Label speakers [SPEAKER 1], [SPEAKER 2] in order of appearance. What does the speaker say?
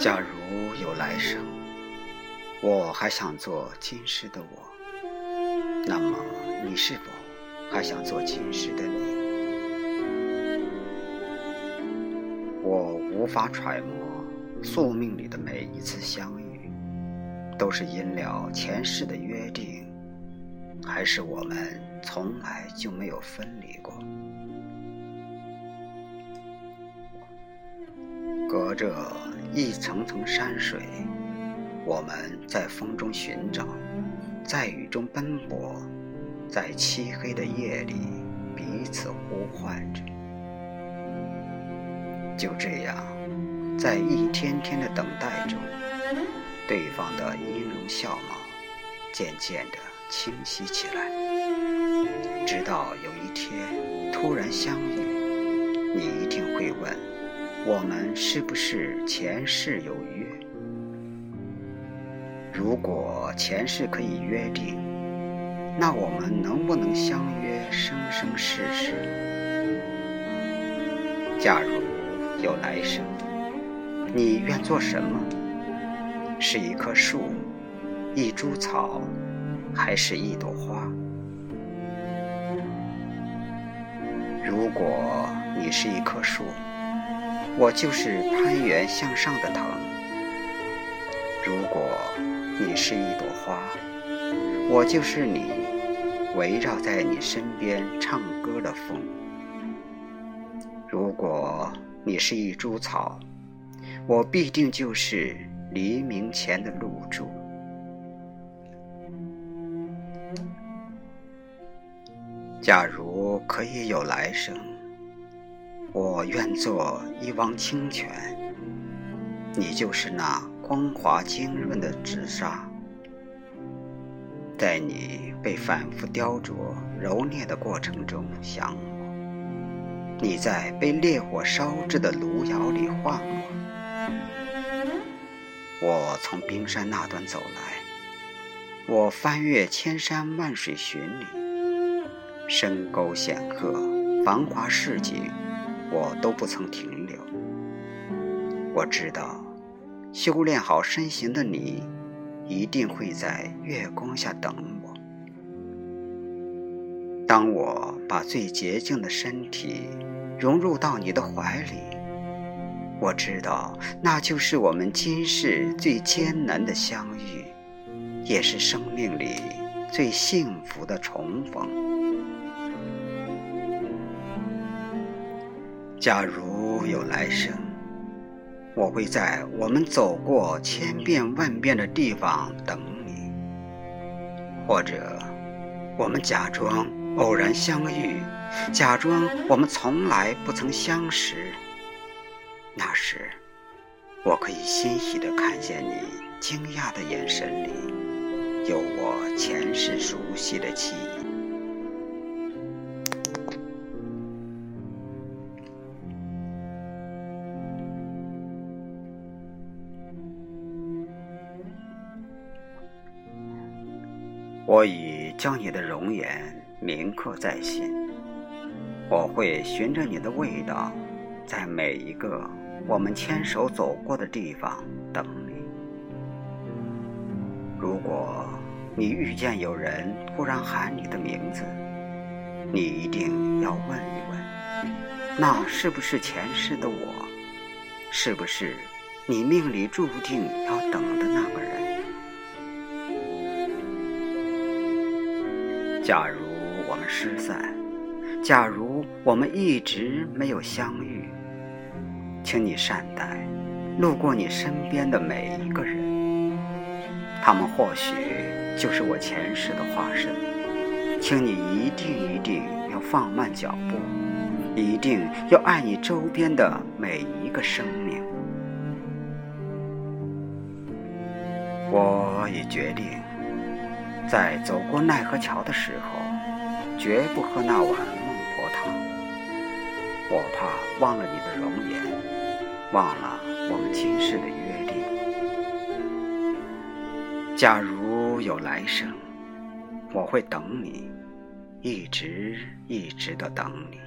[SPEAKER 1] 假如有来生，我还想做今世的我，那么你是否还想做今世的你？我无法揣摩宿命里的每一次相遇，都是因了前世的约定，还是我们从来就没有分离过？隔着一层层山水，我们在风中寻找，在雨中奔波，在漆黑的夜里彼此呼唤着。就这样，在一天天的等待中，对方的音容笑貌渐渐地清晰起来，直到有一天突然相遇，你一定会问。我们是不是前世有约？如果前世可以约定，那我们能不能相约生生世世？假如有来生，你愿做什么？是一棵树，一株草，还是一朵花？如果你是一棵树，我就是攀援向上的藤。如果你是一朵花，我就是你围绕在你身边唱歌的风。如果你是一株草，我必定就是黎明前的露珠。假如可以有来生。我愿做一汪清泉，你就是那光滑晶润的纸砂。在你被反复雕琢、揉捏的过程中想我，你在被烈火烧制的炉窑里唤我。我从冰山那端走来，我翻越千山万水寻你，深沟险壑、繁华市井。我都不曾停留。我知道，修炼好身形的你，一定会在月光下等我。当我把最洁净的身体融入到你的怀里，我知道，那就是我们今世最艰难的相遇，也是生命里最幸福的重逢。假如有来生，我会在我们走过千遍万遍的地方等你；或者，我们假装偶然相遇，假装我们从来不曾相识。那时，我可以欣喜地看见你惊讶的眼神里，有我前世熟悉的记忆。我已将你的容颜铭刻在心，我会循着你的味道，在每一个我们牵手走过的地方等你。如果你遇见有人突然喊你的名字，你一定要问一问，那是不是前世的我？是不是你命里注定要等的那个人？假如我们失散，假如我们一直没有相遇，请你善待路过你身边的每一个人，他们或许就是我前世的化身。请你一定一定要放慢脚步，一定要爱你周边的每一个生命。我已决定。在走过奈何桥的时候，绝不喝那碗孟婆汤。我怕忘了你的容颜，忘了我们今世的约定。假如有来生，我会等你，一直一直的等你。